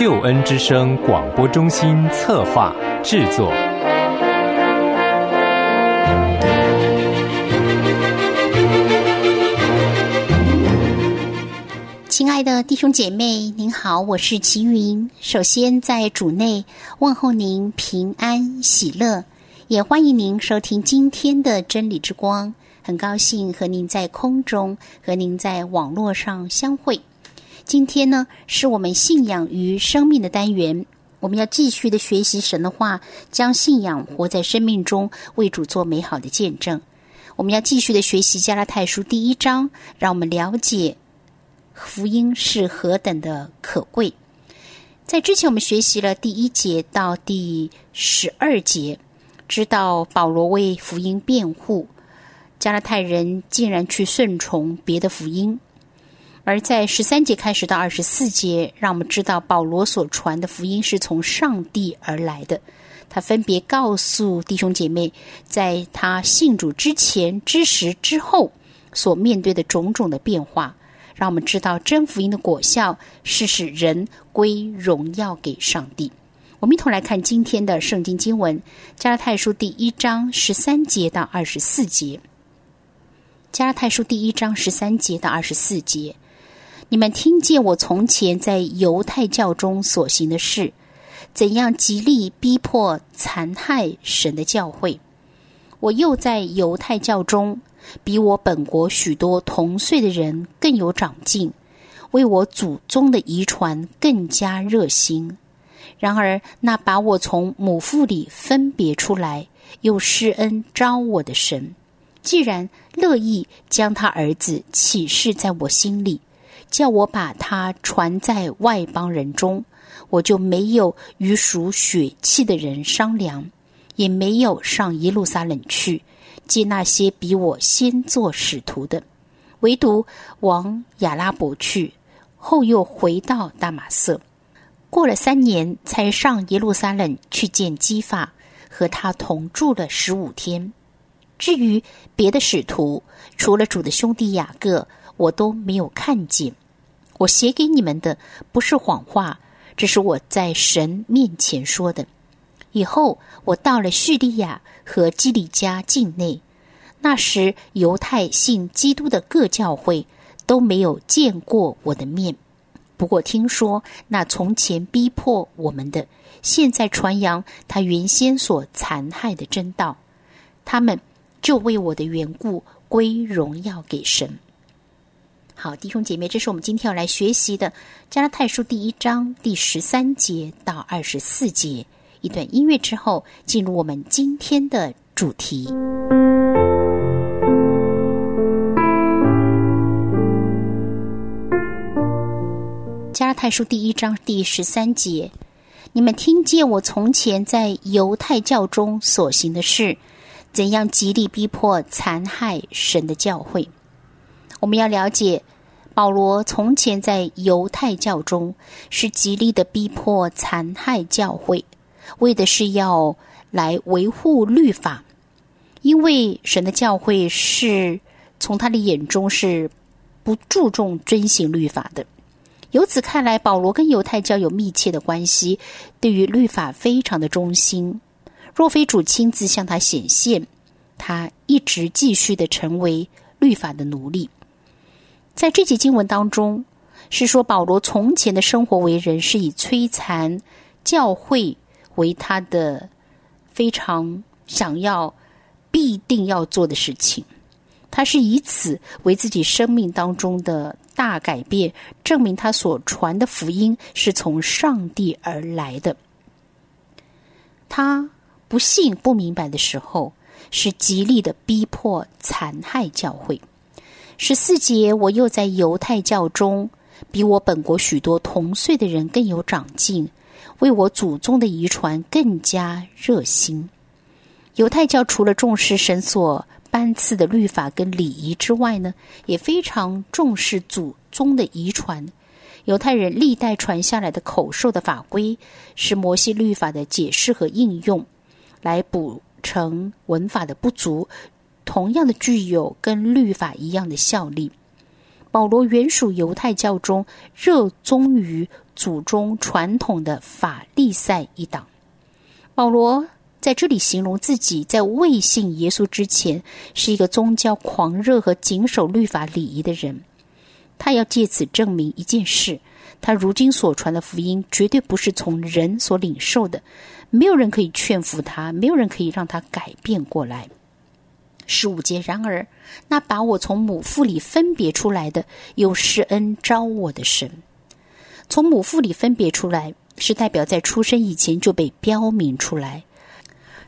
救恩之声广播中心策划制作。亲爱的弟兄姐妹，您好，我是齐云。首先在主内问候您平安喜乐，也欢迎您收听今天的真理之光。很高兴和您在空中和您在网络上相会。今天呢，是我们信仰与生命的单元，我们要继续的学习神的话，将信仰活在生命中，为主做美好的见证。我们要继续的学习加拉太书第一章，让我们了解福音是何等的可贵。在之前，我们学习了第一节到第十二节，知道保罗为福音辩护。加拉太人竟然去顺从别的福音，而在十三节开始到二十四节，让我们知道保罗所传的福音是从上帝而来的。他分别告诉弟兄姐妹，在他信主之前、之时、之后所面对的种种的变化，让我们知道真福音的果效是使人归荣耀给上帝。我们一同来看今天的圣经经文：加拉太书第一章十三节到二十四节。加拉太书第一章十三节到二十四节，你们听见我从前在犹太教中所行的事，怎样极力逼迫、残害神的教会。我又在犹太教中，比我本国许多同岁的人更有长进，为我祖宗的遗传更加热心。然而，那把我从母腹里分别出来，又施恩招我的神。既然乐意将他儿子启示在我心里，叫我把他传在外邦人中，我就没有与属血气的人商量，也没有上耶路撒冷去接那些比我先做使徒的，唯独往亚拉伯去，后又回到大马色，过了三年才上耶路撒冷去见基法，和他同住了十五天。至于别的使徒，除了主的兄弟雅各，我都没有看见。我写给你们的不是谎话，这是我在神面前说的。以后我到了叙利亚和基里加境内，那时犹太信基督的各教会都没有见过我的面。不过听说那从前逼迫我们的，现在传扬他原先所残害的真道，他们。就为我的缘故归荣耀给神。好，弟兄姐妹，这是我们今天要来学习的《加拉太书》第一章第十三节到二十四节。一段音乐之后，进入我们今天的主题。《加拉太书》第一章第十三节：你们听见我从前在犹太教中所行的事。怎样极力逼迫、残害神的教会？我们要了解，保罗从前在犹太教中是极力的逼迫、残害教会，为的是要来维护律法，因为神的教会是从他的眼中是不注重遵行律法的。由此看来，保罗跟犹太教有密切的关系，对于律法非常的忠心。若非主亲自向他显现，他一直继续的成为律法的奴隶。在这节经文当中，是说保罗从前的生活为人是以摧残教会为他的非常想要、必定要做的事情。他是以此为自己生命当中的大改变，证明他所传的福音是从上帝而来的。他。不信、不明白的时候，是极力的逼迫、残害教会。十四节，我又在犹太教中，比我本国许多同岁的人更有长进，为我祖宗的遗传更加热心。犹太教除了重视神所颁赐的律法跟礼仪之外呢，也非常重视祖宗的遗传。犹太人历代传下来的口授的法规，是摩西律法的解释和应用。来补成文法的不足，同样的具有跟律法一样的效力。保罗原属犹太教中热衷于祖宗传统的法利赛一党。保罗在这里形容自己在未信耶稣之前是一个宗教狂热和谨守律法礼仪的人。他要借此证明一件事：他如今所传的福音绝对不是从人所领受的，没有人可以劝服他，没有人可以让他改变过来。十五节，然而那把我从母腹里分别出来的，有施恩招我的神。从母腹里分别出来，是代表在出生以前就被标明出来。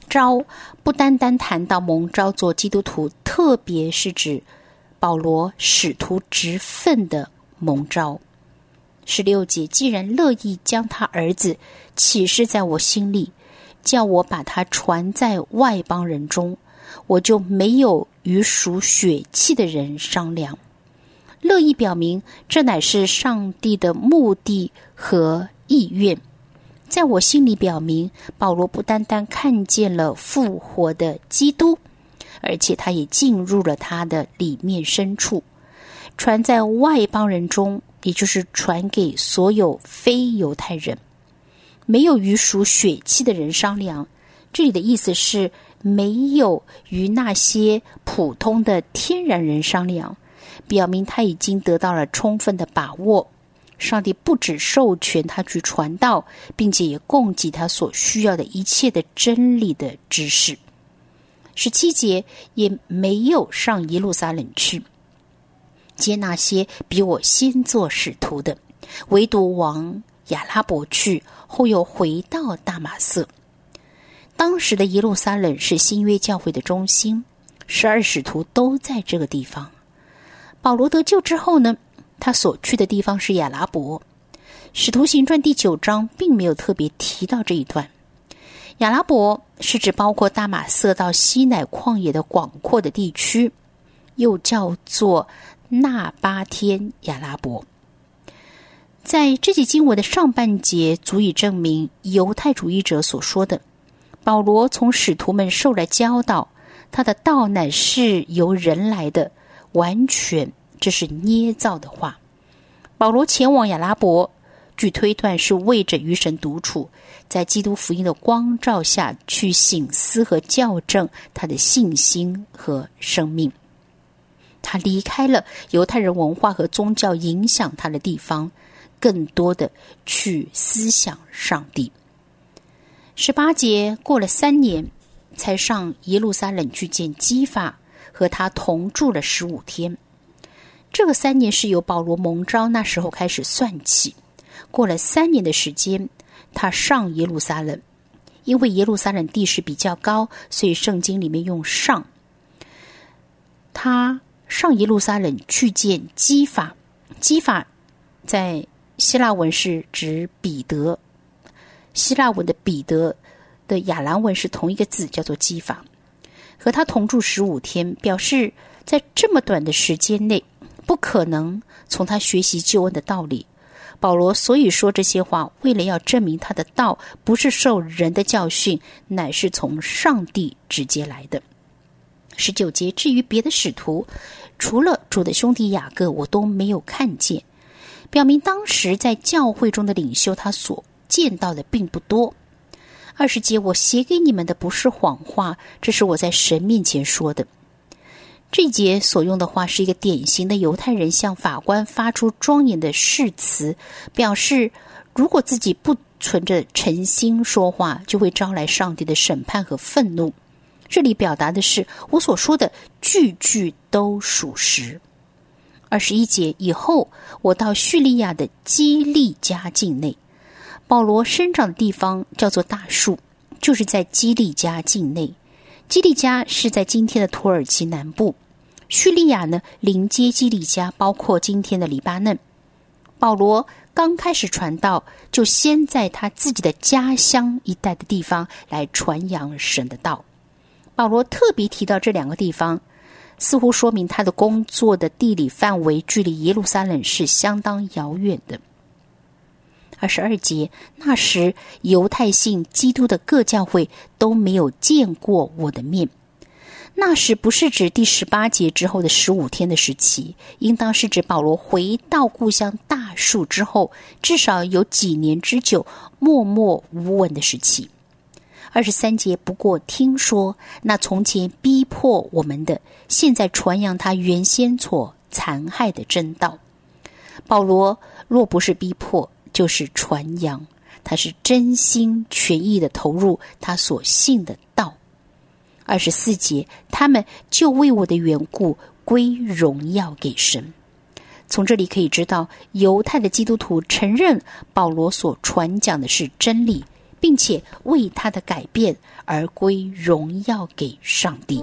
招不单单谈到蒙召做基督徒，特别是指保罗使徒职分的蒙召。十六节，既然乐意将他儿子启示在我心里，叫我把他传在外邦人中。我就没有与属血气的人商量，乐意表明这乃是上帝的目的和意愿。在我心里表明，保罗不单单看见了复活的基督，而且他也进入了他的里面深处，传在外邦人中，也就是传给所有非犹太人，没有与属血气的人商量。这里的意思是。没有与那些普通的天然人商量，表明他已经得到了充分的把握。上帝不只授权他去传道，并且也供给他所需要的一切的真理的知识。十七节也没有上耶路撒冷去接那些比我先做使徒的，唯独往亚拉伯去，后又回到大马色。当时的耶路撒冷是新约教会的中心，十二使徒都在这个地方。保罗得救之后呢，他所去的地方是亚拉伯。使徒行传第九章并没有特别提到这一段。亚拉伯是指包括大马色到西乃旷野的广阔的地区，又叫做纳巴天亚拉伯。在这节经文的上半节，足以证明犹太主义者所说的。保罗从使徒们受了教导，他的道乃是由人来的，完全这是捏造的话。保罗前往亚拉伯，据推断是为着与神独处，在基督福音的光照下去醒思和校正他的信心和生命。他离开了犹太人文化和宗教影响他的地方，更多的去思想上帝。十八节过了三年，才上耶路撒冷去见基法，和他同住了十五天。这个三年是由保罗蒙召那时候开始算起。过了三年的时间，他上耶路撒冷，因为耶路撒冷地势比较高，所以圣经里面用上。他上耶路撒冷去见基法，基法在希腊文是指彼得。希腊文的彼得的亚兰文是同一个字，叫做基法。和他同住十五天，表示在这么短的时间内，不可能从他学习救恩的道理。保罗所以说这些话，为了要证明他的道不是受人的教训，乃是从上帝直接来的。十九节，至于别的使徒，除了主的兄弟雅各，我都没有看见，表明当时在教会中的领袖他所。见到的并不多。二十节，我写给你们的不是谎话，这是我在神面前说的。这节所用的话是一个典型的犹太人向法官发出庄严的誓词，表示如果自己不存着诚心说话，就会招来上帝的审判和愤怒。这里表达的是我所说的句句都属实。二十一节以后，我到叙利亚的基利家境内。保罗生长的地方叫做大树，就是在基利加境内。基利加是在今天的土耳其南部。叙利亚呢，临接基利加，包括今天的黎巴嫩。保罗刚开始传道，就先在他自己的家乡一带的地方来传扬神的道。保罗特别提到这两个地方，似乎说明他的工作的地理范围距离耶路撒冷是相当遥远的。二十二节，那时犹太信基督的各教会都没有见过我的面。那时不是指第十八节之后的十五天的时期，应当是指保罗回到故乡大树之后，至少有几年之久默默无闻的时期。二十三节，不过听说那从前逼迫我们的，现在传扬他原先所残害的真道。保罗若不是逼迫，就是传扬，他是真心全意的投入他所信的道。二十四节，他们就为我的缘故归荣耀给神。从这里可以知道，犹太的基督徒承认保罗所传讲的是真理。并且为他的改变而归荣耀给上帝。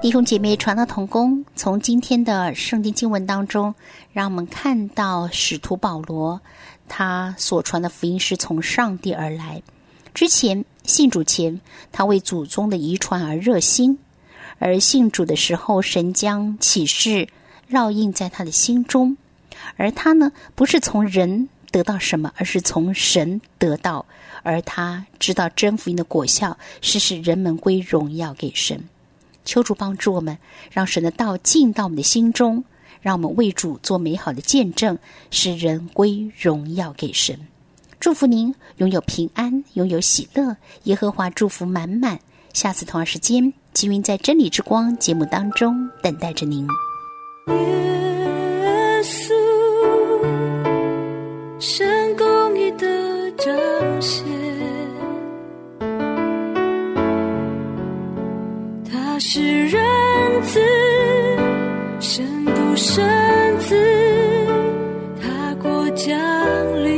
弟兄姐妹，传道同工，从今天的圣经经文当中，让我们看到使徒保罗他所传的福音是从上帝而来。之前信主前，他为祖宗的遗传而热心。而信主的时候，神将启示烙印在他的心中，而他呢，不是从人得到什么，而是从神得到。而他知道真福音的果效是使人们归荣耀给神。求主帮助我们，让神的道进到我们的心中，让我们为主做美好的见证，使人归荣耀给神。祝福您拥有平安，拥有喜乐，耶和华祝福满满。下次同样时间。吉云在真理之光节目当中等待着您。耶稣，神公义的彰显，他是仁慈，神独生子，他过降临。